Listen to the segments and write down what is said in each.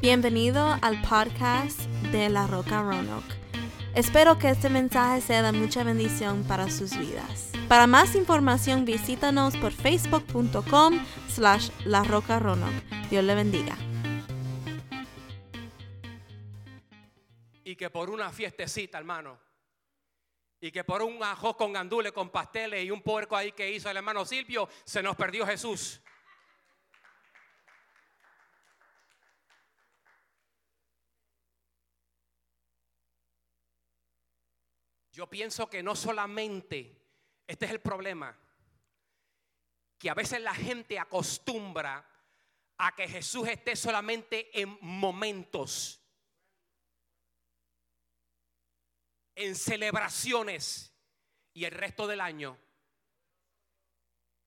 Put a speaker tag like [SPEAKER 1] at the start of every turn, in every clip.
[SPEAKER 1] Bienvenido al podcast de La Roca Roanoke. Espero que este mensaje sea de mucha bendición para sus vidas. Para más información visítanos por facebook.com slash La Roca Roanoke. Dios le bendiga.
[SPEAKER 2] y que por una fiestecita, hermano, y que por un ajo con gandules, con pasteles y un puerco ahí que hizo el hermano Silvio, se nos perdió Jesús. Yo pienso que no solamente, este es el problema, que a veces la gente acostumbra a que Jesús esté solamente en momentos. en celebraciones y el resto del año.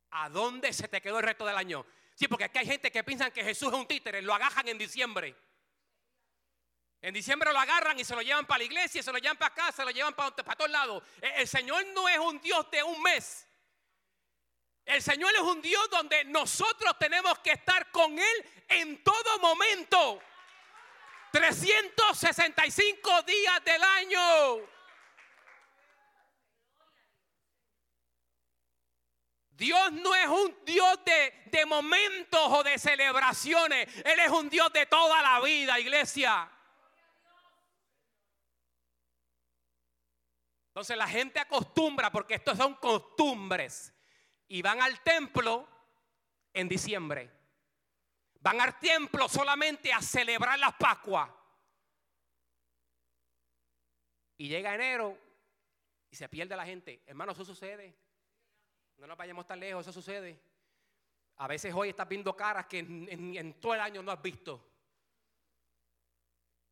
[SPEAKER 2] ¿A dónde se te quedó el resto del año? Sí, porque aquí hay gente que piensan que Jesús es un títere, lo agarran en diciembre. En diciembre lo agarran y se lo llevan para la iglesia, se lo llevan para acá, se lo llevan para, para todos lados. El, el Señor no es un Dios de un mes. El Señor es un Dios donde nosotros tenemos que estar con Él en todo momento. 365 días del año. Dios no es un Dios de, de, momentos o de celebraciones. Él es un Dios de toda la vida, iglesia. Entonces la gente acostumbra, porque estos son costumbres, y van al templo en diciembre. Van al templo solamente a celebrar las Pascuas. Y llega enero y se pierde la gente. Hermano, eso sucede. No nos vayamos tan lejos, eso sucede. A veces hoy estás viendo caras que en, en, en, todo el año no has visto.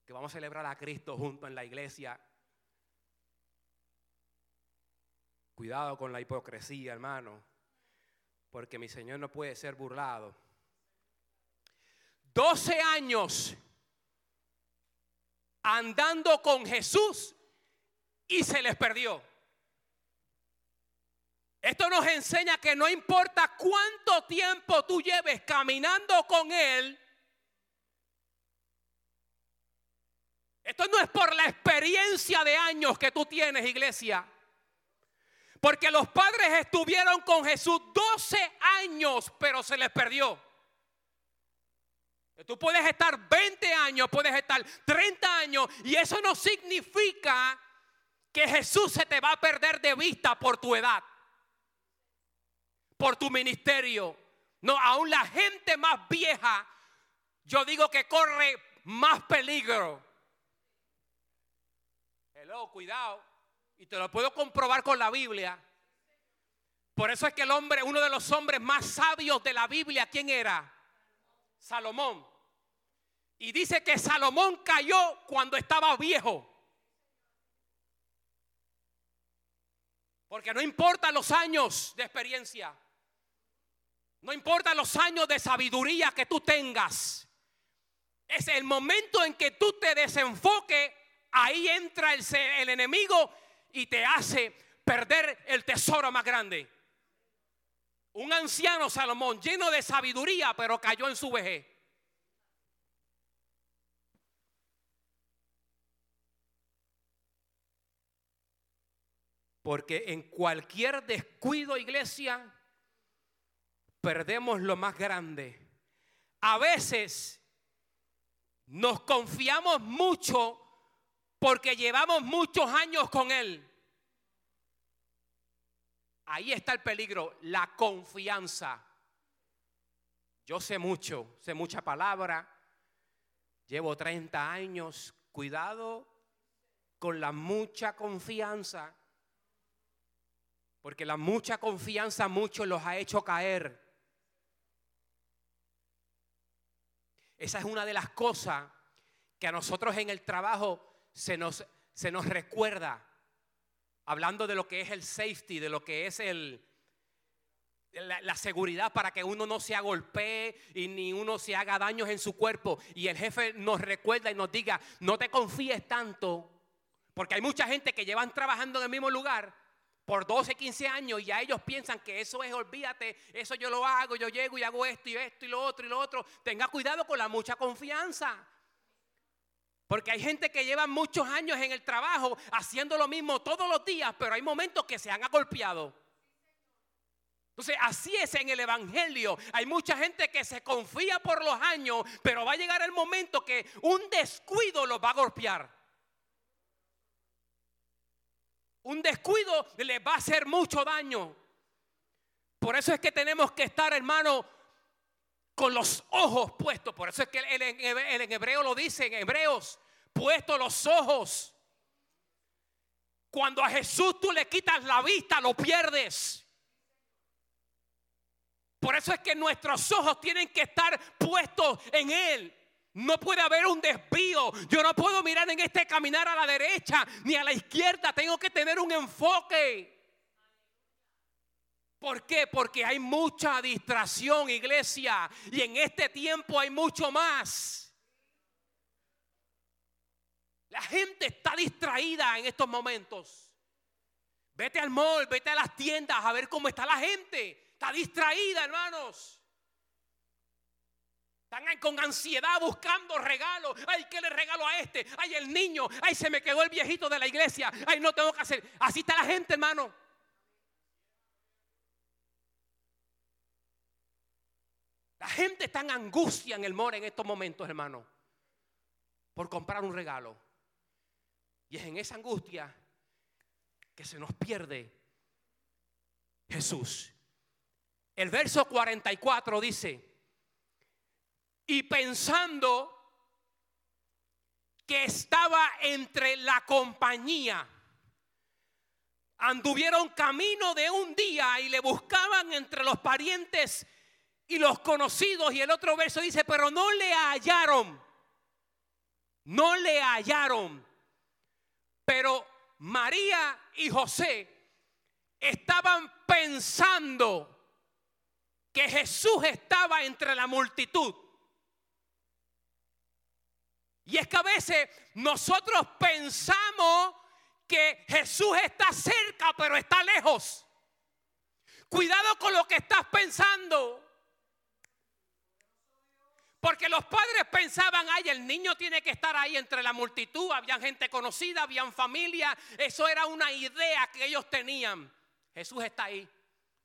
[SPEAKER 2] Que vamos a celebrar a Cristo junto en la iglesia. Cuidado con la hipocresía, hermano. Porque mi Señor no puede ser burlado. 12 años andando con Jesús y se les perdió. Esto nos enseña que no importa cuánto tiempo tú lleves caminando con Él, esto no es por la experiencia de años que tú tienes, iglesia. Porque los padres estuvieron con Jesús 12 años, pero se les perdió. Tú puedes estar 20 años, puedes estar 30 años, y eso no significa que Jesús se te va a perder de vista por tu edad por tu ministerio. No, aún la gente más vieja, yo digo que corre más peligro. Hello, cuidado. Y te lo puedo comprobar con la Biblia. Por eso es que el hombre, uno de los hombres más sabios de la Biblia, ¿quién era? Salomón. Y dice que Salomón cayó cuando estaba viejo. Porque no importa los años de experiencia. No importa los años de sabiduría que tú tengas. Es el momento en que tú te desenfoques. Ahí entra el, el enemigo y te hace perder el tesoro más grande. Un anciano Salomón lleno de sabiduría, pero cayó en su vejez. Porque en cualquier descuido, iglesia, perdemos lo más grande. A veces nos confiamos mucho porque llevamos muchos años con Él. Ahí está el peligro, la confianza. Yo sé mucho, sé mucha palabra, llevo 30 años, cuidado con la mucha confianza, porque la mucha confianza muchos los ha hecho caer. Esa es una de las cosas que a nosotros en el trabajo se nos, se nos recuerda, hablando de lo que es el safety, de lo que es el, la, seguridad para que uno no se agolpee y ni uno se haga daños en su cuerpo. Y el jefe nos recuerda y nos diga, no te confíes tanto, porque hay mucha gente que llevan trabajando en el mismo lugar por 12, 15 años y ya ellos piensan que eso es, olvídate, eso yo lo hago, yo llego y hago esto y esto y lo otro y lo otro. Tenga cuidado con la mucha confianza. Porque hay gente que lleva muchos años en el trabajo haciendo lo mismo todos los días, pero hay momentos que se han agolpeado. Entonces, así es en el Evangelio. Hay mucha gente que se confía por los años, pero va a llegar el momento que un descuido los va a golpear. Un descuido les va a hacer mucho daño. Por eso es que tenemos que estar, hermano, con los ojos puestos. Por eso es que el, en hebreo lo dice, en hebreos, puesto los ojos. Cuando a Jesús tú le quitas la vista, lo pierdes. Por eso es que nuestros ojos tienen que estar puestos en Él. No puede haber un desvío. Yo no puedo mirar en este caminar a la derecha ni a la izquierda. Tengo que tener un enfoque. ¿Por qué? Porque hay mucha distracción, iglesia. Y en este tiempo hay mucho más. La gente está distraída en estos momentos. Vete al mall, vete a las tiendas a ver cómo está la gente. Está distraída, hermanos. Están con ansiedad buscando regalos. Ay, ¿qué le regalo a este? Ay, el niño. Ay, se me quedó el viejito de la iglesia. Ay, no tengo que hacer. Así está la gente, hermano. La gente está en angustia en el more en estos momentos, hermano, por comprar un regalo. Y es en esa angustia que se nos pierde Jesús. El verso 44 dice, y pensando que estaba entre la compañía, anduvieron camino de un día y le buscaban entre los parientes y los conocidos. Y el otro verso dice, pero no le hallaron, no le hallaron. Pero María y José estaban pensando que Jesús estaba entre la multitud. Y es que a veces nosotros pensamos que Jesús está cerca, pero está lejos. Cuidado con lo que estás pensando. Porque los padres pensaban, ay, el niño tiene que estar ahí entre la multitud. Había gente conocida, habían familia. Eso era una idea que ellos tenían. Jesús está ahí.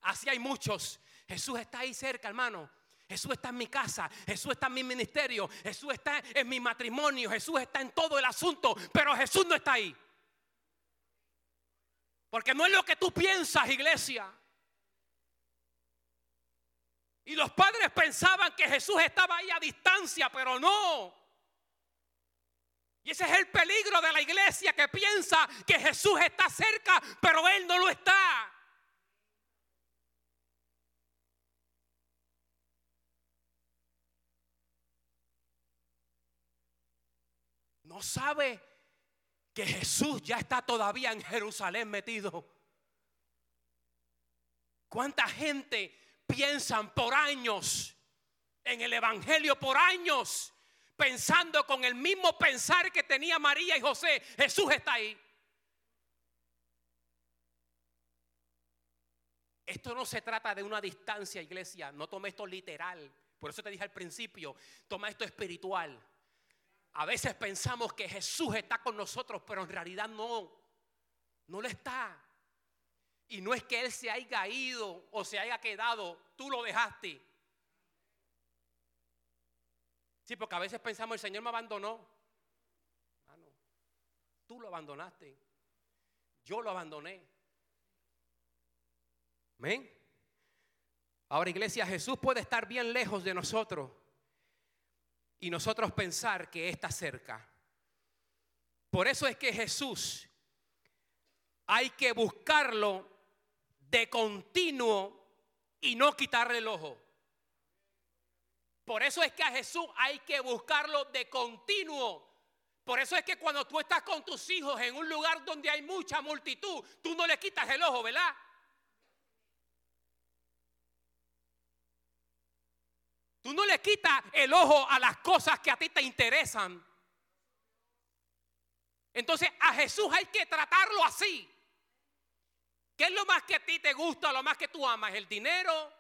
[SPEAKER 2] Así hay muchos Jesús está ahí cerca, hermano. Jesús está en mi casa, Jesús está en mi ministerio, Jesús está en mi matrimonio, Jesús está en todo el asunto, pero Jesús no está ahí. Porque no es lo que tú piensas, iglesia. Y los padres pensaban que Jesús estaba ahí a distancia, pero no. Y ese es el peligro de la iglesia que piensa que Jesús está cerca, pero Él no lo está. no sabe que Jesús ya está todavía en Jerusalén metido. ¿Cuánta gente piensan por años en el Evangelio, por años, pensando con el mismo pensar que tenía María y José? Jesús está ahí. Esto no se trata de una distancia, iglesia. No tome esto literal. Por eso te dije al principio, toma esto espiritual. A veces pensamos que Jesús está con nosotros, pero en realidad no. No lo está. Y no es que Él se haya ido o se haya quedado, tú lo dejaste. Sí, porque a veces pensamos, el Señor me abandonó. tú lo abandonaste. Yo lo abandoné. Amén. Ahora, iglesia, Jesús puede estar bien lejos de nosotros y nosotros pensar que está cerca. Por eso es que Jesús hay que buscarlo de continuo y no quitarle el ojo. Por eso es que a Jesús hay que buscarlo de continuo. Por eso es que cuando tú estás con tus hijos en un lugar donde hay mucha multitud, tú no le quitas el ojo, ¿verdad? Tú no le quitas el ojo a las cosas que a ti te interesan. Entonces a Jesús hay que tratarlo así. ¿Qué es lo más que a ti te gusta, lo más que tú amas? ¿El dinero?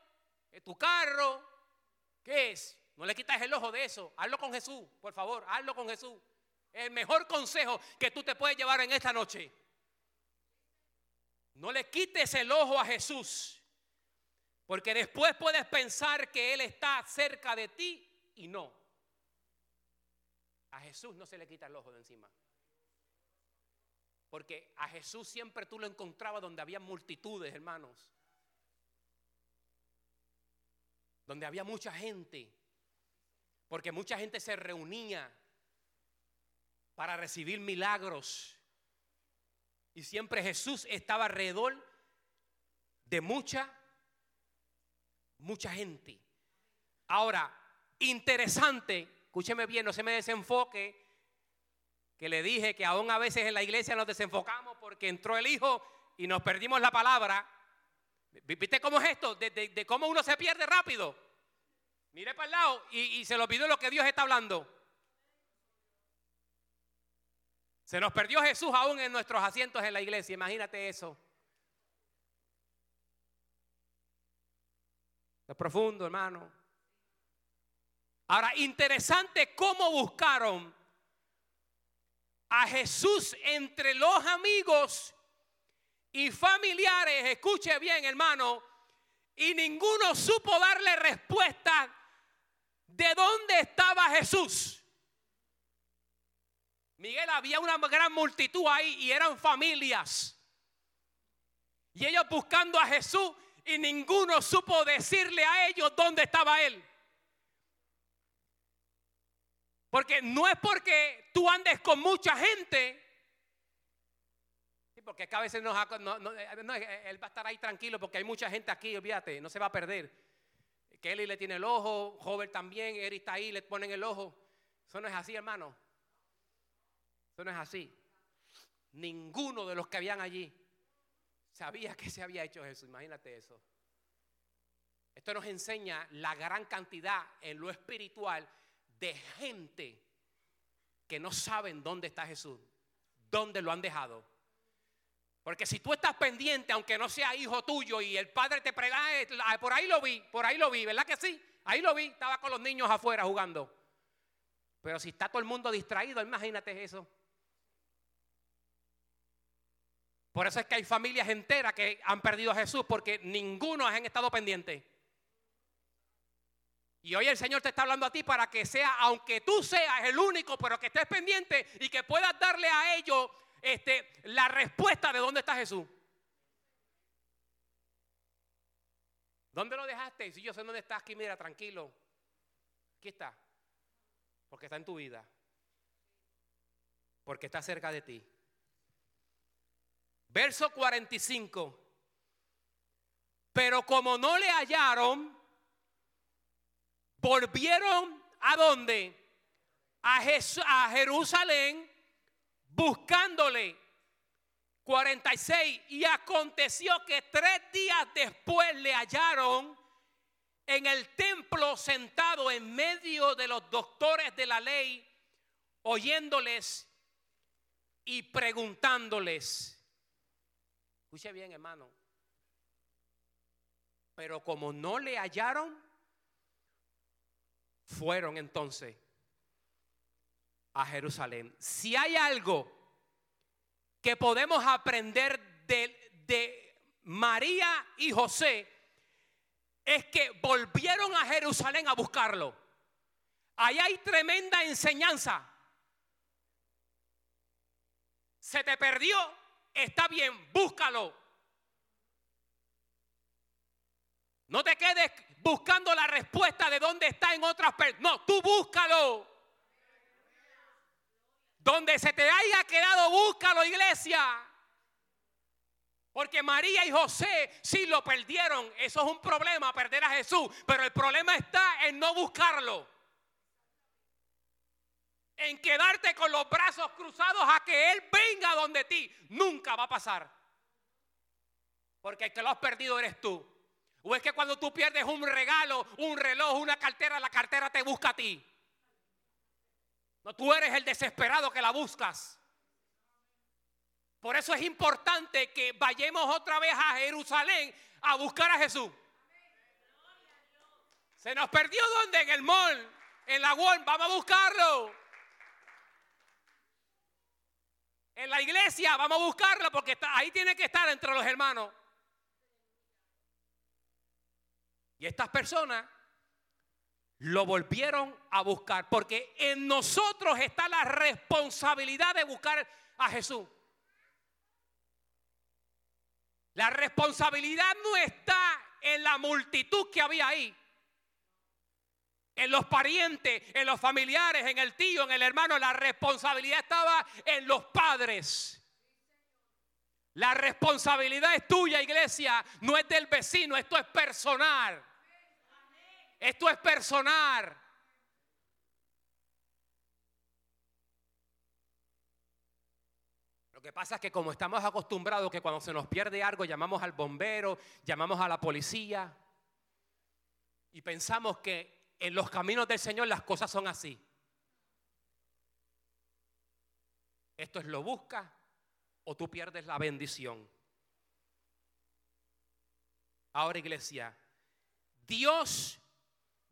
[SPEAKER 2] ¿Es tu carro? ¿Qué es? No le quitas el ojo de eso. Hazlo con Jesús, por favor, hazlo con Jesús. El mejor consejo que tú te puedes llevar en esta noche. No le quites el ojo a Jesús. Porque después puedes pensar que Él está cerca de ti y no. A Jesús no se le quita el ojo de encima. Porque a Jesús siempre tú lo encontrabas donde había multitudes, hermanos. Donde había mucha gente. Porque mucha gente se reunía para recibir milagros. Y siempre Jesús estaba alrededor de mucha, mucha gente. Ahora, interesante, escúcheme bien, no se me desenfoque que le dije que aún a veces en la iglesia nos desenfocamos porque entró el Hijo y nos perdimos la palabra. ¿Viste cómo es esto? De, cómo uno se pierde rápido. Mire para el lado y, y se lo olvidó lo que Dios está hablando. Se nos perdió Jesús aún en nuestros asientos en la iglesia. Imagínate eso. Es profundo, hermano. Ahora, interesante cómo buscaron a Jesús entre los amigos y familiares, escuche bien hermano, y ninguno supo darle respuesta de dónde estaba Jesús. Miguel, había una gran multitud ahí y eran familias. Y ellos buscando a Jesús y ninguno supo decirle a ellos dónde estaba Él. Porque no es porque tú andes con mucha gente. porque es que a veces no, él va a estar ahí tranquilo porque hay mucha gente aquí, olvídate, no se va a perder. Kelly le tiene el ojo, Jover también, Eric está ahí, le ponen el ojo. Eso no es así, hermano. Eso no es así. Ninguno de los que habían allí sabía que se había hecho Jesús. Imagínate eso. Esto nos enseña la gran cantidad en lo espiritual de gente que no saben dónde está Jesús, dónde lo han dejado. Porque si tú estás pendiente, aunque no sea hijo tuyo y el padre te prega, por ahí lo vi, por ahí lo vi, ¿verdad que sí? Ahí lo vi, estaba con los niños afuera jugando. Pero si está todo el mundo distraído, imagínate eso. Por eso es que hay familias enteras que han perdido a Jesús porque ninguno han estado pendientes. Y hoy el Señor te está hablando a ti para que sea, aunque tú seas el único, pero que estés pendiente y que puedas darle a ellos este, la respuesta de dónde está Jesús. ¿Dónde lo dejaste? Si yo sé dónde estás, aquí, mira, tranquilo. Aquí está. Porque está en tu vida. Porque está cerca de ti. Verso 45. Pero como no le hallaron, volvieron a dónde? A, a Jerusalén buscándole. 46. Y aconteció que tres días después le hallaron en el templo sentado en medio de los doctores de la ley, oyéndoles y preguntándoles. Escuche bien, hermano. Pero como no le hallaron, fueron entonces a Jerusalén. Si hay algo que podemos aprender de, de María y José, es que volvieron a Jerusalén a buscarlo. Ahí hay tremenda enseñanza. Se te perdió, está bien, búscalo. No te quedes buscando la respuesta de dónde está en otras personas. No, tú búscalo. Donde se te haya quedado, búscalo, iglesia. Porque María y José sí lo perdieron. Eso es un problema, perder a Jesús. Pero el problema está en no buscarlo. En quedarte con los brazos cruzados a que Él venga donde ti. Nunca va a pasar. Porque el que lo has perdido eres tú. ¿O es que cuando tú pierdes un regalo, un reloj, una cartera, la cartera te busca a ti? No, tú eres el desesperado que la buscas. Por eso es importante que vayamos otra vez a Jerusalén a buscar a Jesús. Se nos perdió donde? En el mall, en la wall. Vamos a buscarlo. En la iglesia vamos a buscarlo porque está, ahí tiene que estar entre los hermanos. Y estas personas lo volvieron a buscar porque en nosotros está la responsabilidad de buscar a Jesús. La responsabilidad no está en la multitud que había ahí. En los parientes, en los familiares, en el tío, en el hermano. La responsabilidad estaba en los padres. La responsabilidad es tuya, iglesia. No es del vecino, esto es personal. Esto es personal. Lo que pasa es que como estamos acostumbrados que cuando se nos pierde algo llamamos al bombero, llamamos a la policía y pensamos que en los caminos del Señor las cosas son así. Esto es lo busca o tú pierdes la bendición. Ahora iglesia, Dios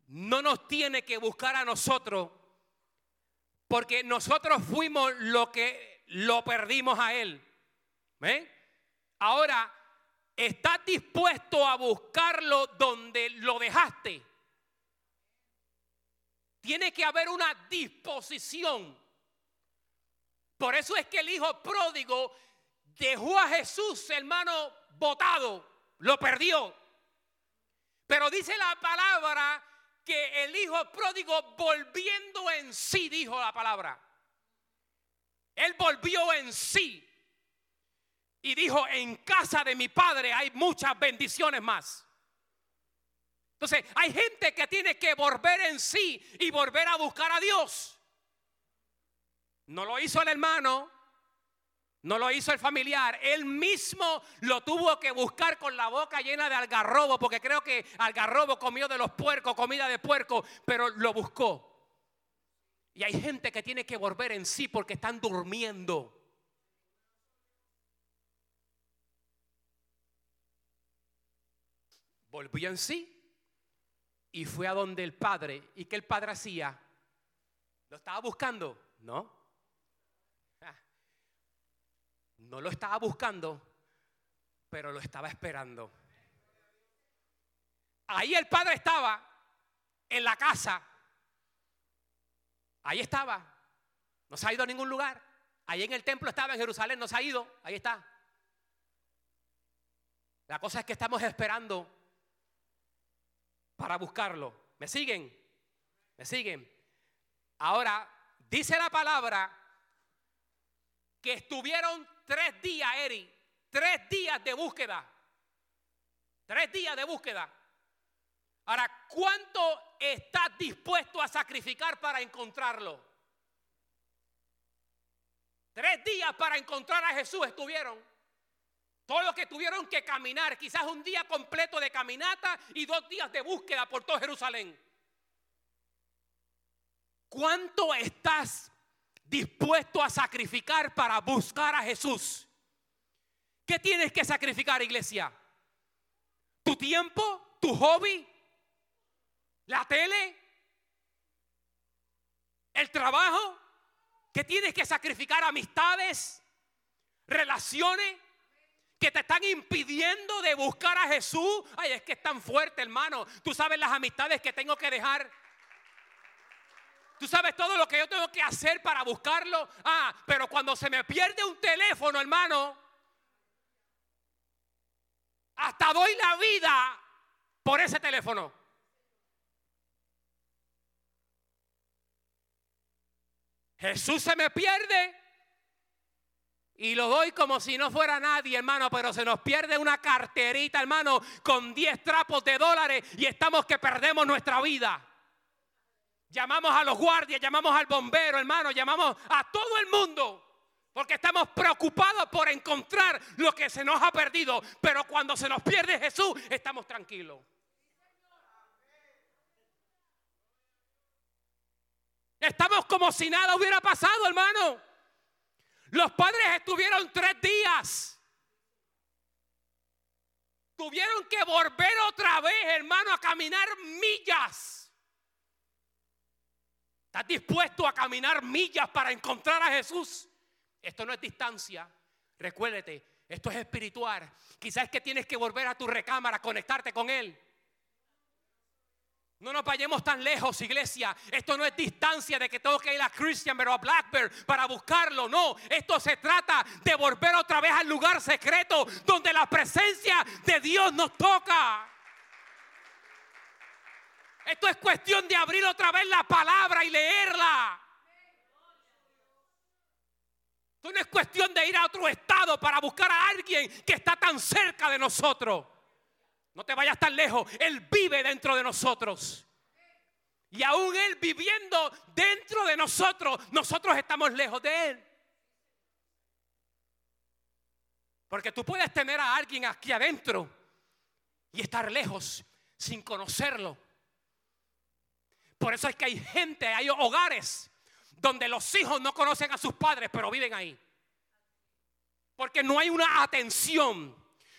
[SPEAKER 2] no nos tiene que buscar a nosotros porque nosotros fuimos lo que lo perdimos a Él. ¿Ven? Ahora, ¿estás dispuesto a buscarlo donde lo dejaste? Tiene que haber una disposición. Por eso es que el hijo pródigo dejó a Jesús, hermano, botado, lo perdió. Pero dice la palabra que el hijo pródigo volviendo en sí, dijo la palabra. Él volvió en sí y dijo, en casa de mi padre hay muchas bendiciones más. Entonces, hay gente que tiene que volver en sí y volver a buscar a Dios. No lo hizo el hermano, no lo hizo el familiar, él mismo lo tuvo que buscar con la boca llena de algarrobo, porque creo que algarrobo comió de los puercos, comida de puerco, pero lo buscó. Y hay gente que tiene que volver en sí porque están durmiendo. Volvió en sí y fue a donde el padre. ¿Y qué el padre hacía? ¿Lo estaba buscando? No. No lo estaba buscando, pero lo estaba esperando. Ahí el padre estaba en la casa. Ahí estaba. No se ha ido a ningún lugar. Ahí en el templo estaba en Jerusalén, no se ha ido. Ahí está. La cosa es que estamos esperando para buscarlo. ¿Me siguen? ¿Me siguen? Ahora, dice la palabra que estuvieron tres días, Eri, tres días de búsqueda. Tres días de búsqueda. Ahora, ¿cuánto estás dispuesto a sacrificar para encontrarlo? Tres días para encontrar a Jesús estuvieron. Todos los que tuvieron que caminar, quizás un día completo de caminata y dos días de búsqueda por todo Jerusalén. ¿Cuánto estás dispuesto a sacrificar para buscar a Jesús. ¿Qué tienes que sacrificar, iglesia? ¿Tu tiempo? ¿Tu hobby? ¿La tele? ¿El trabajo? ¿Qué tienes que sacrificar? ¿Amistades? ¿Relaciones? que te están impidiendo de buscar a Jesús. Ay, es que es tan fuerte, hermano. Tú sabes las amistades que tengo que dejar. Tú sabes todo lo que yo tengo que hacer para buscarlo. Ah, pero cuando se me pierde un teléfono, hermano, hasta doy la vida por ese teléfono. Jesús se me pierde y lo doy como si no fuera nadie, hermano, pero se nos pierde una carterita, hermano, con 10 trapos de dólares y estamos que perdemos nuestra vida. Llamamos a los guardias, llamamos al bombero, hermano, llamamos a todo el mundo. Porque estamos preocupados por encontrar lo que se nos ha perdido. Pero cuando se nos pierde Jesús, estamos tranquilos. Estamos como si nada hubiera pasado, hermano. Los padres estuvieron tres días. Tuvieron que volver otra vez, hermano, a caminar millas. ¿Estás dispuesto a caminar millas para encontrar a Jesús? Esto no es distancia. Recuérdate, esto es espiritual. Quizás es que tienes que volver a tu recámara, conectarte con Él. No nos vayamos tan lejos, iglesia. Esto no es distancia de que tengo que ir a Christian pero a Blackbird para buscarlo. No, esto se trata de volver otra vez al lugar secreto donde la presencia de Dios nos toca. Esto es cuestión de abrir otra vez la palabra y leerla. Esto no es cuestión de ir a otro estado para buscar a alguien que está tan cerca de nosotros. No te vayas tan lejos. Él vive dentro de nosotros. Y aún Él viviendo dentro de nosotros, nosotros estamos lejos de Él. Porque tú puedes tener a alguien aquí adentro y estar lejos sin conocerlo. Por eso es que hay gente, hay hogares donde los hijos no conocen a sus padres, pero viven ahí. Porque no hay una atención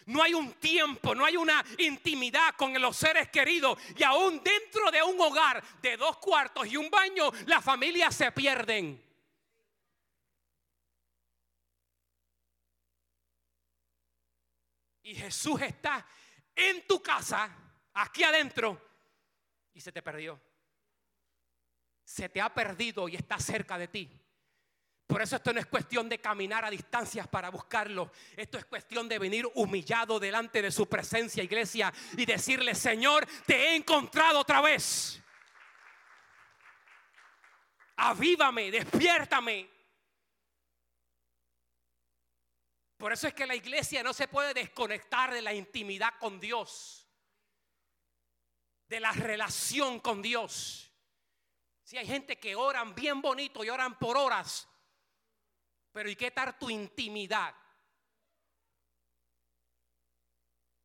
[SPEAKER 2] no hay un tiempo, no hay una intimidad con los seres queridos. Y aún dentro de un hogar de dos cuartos y un baño, las familias se pierden. Y Jesús está en tu casa, aquí adentro, y se te perdió. Se te ha perdido y está cerca de ti. Por eso esto no es cuestión de caminar a distancias para buscarlo. Esto es cuestión de venir humillado delante de su presencia, iglesia, y decirle, Señor, te he encontrado otra vez. Avívame, despiértame. Por eso es que la iglesia no se puede desconectar de la intimidad con Dios, de la relación con Dios. Si hay gente que oran bien bonito y oran por horas, pero ¿y qué tal tu intimidad?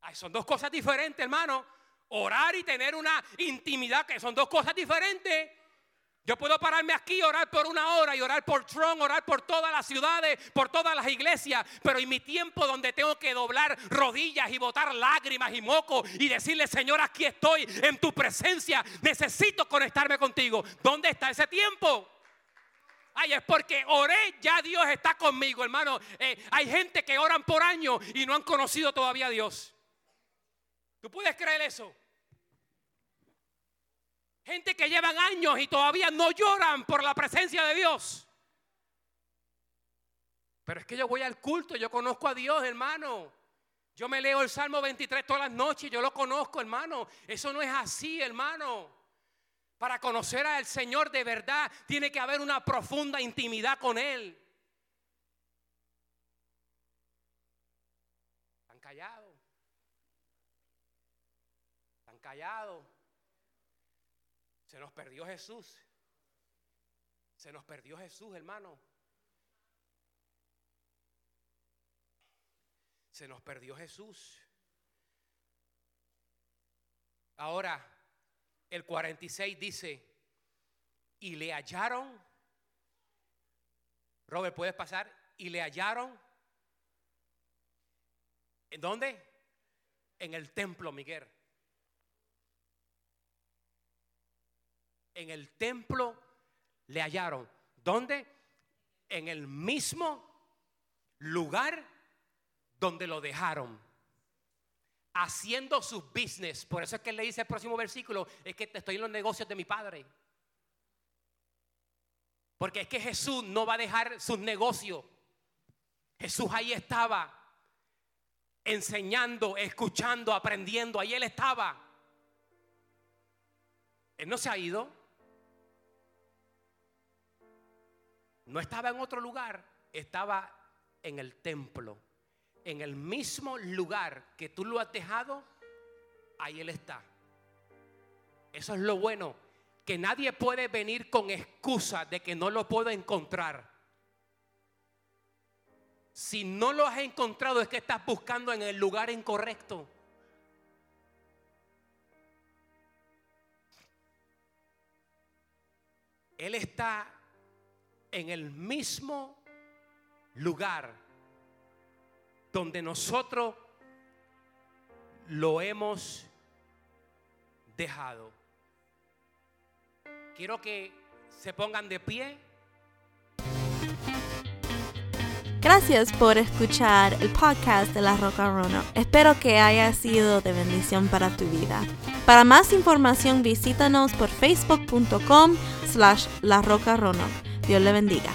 [SPEAKER 2] Ay, son dos cosas diferentes, hermano. Orar y tener una intimidad, que son dos cosas diferentes. Yo puedo pararme aquí y orar por una hora y orar por Trump, orar por todas las ciudades, por todas las iglesias, pero en mi tiempo donde tengo que doblar rodillas y botar lágrimas y moco y decirle, Señor, aquí estoy en tu presencia, necesito conectarme contigo. ¿Dónde está ese tiempo? Ay, es porque oré, ya Dios está conmigo, hermano. Eh, hay gente que oran por años y no han conocido todavía a Dios. ¿Tú puedes creer eso? Gente que llevan años y todavía no lloran por la presencia de Dios. Pero es que yo voy al culto, yo conozco a Dios, hermano. Yo me leo el Salmo 23 todas las noches, yo lo conozco, hermano. Eso no es así, hermano. Para conocer al Señor de verdad tiene que haber una profunda intimidad con Él. Están callados. Están callados. Se nos perdió Jesús. Se nos perdió Jesús, hermano. Se nos perdió Jesús. Ahora, el 46 dice, y le hallaron, Robert, ¿puedes pasar? Y le hallaron, ¿en dónde? En el templo, Miguel. En el templo le hallaron. ¿Dónde? En el mismo lugar donde lo dejaron haciendo su business. Por eso es que le dice el próximo versículo, es que estoy en los negocios de mi padre. Porque es que Jesús no va a dejar sus negocios. Jesús ahí estaba enseñando, escuchando, aprendiendo. Ahí él estaba. Él no se ha ido. No estaba en otro lugar, estaba en el templo en el mismo lugar que tú lo has dejado, ahí Él está. Eso es lo bueno, que nadie puede venir con excusa de que no lo puedo encontrar. Si no lo has encontrado es que estás buscando en el lugar incorrecto. Él está en el mismo lugar donde nosotros lo hemos dejado. Quiero que se pongan de pie.
[SPEAKER 1] Gracias por escuchar el podcast de La Roca Rono. Espero que haya sido de bendición para tu vida. Para más información visítanos por facebook.com slash La Roca Rono. Dios le bendiga.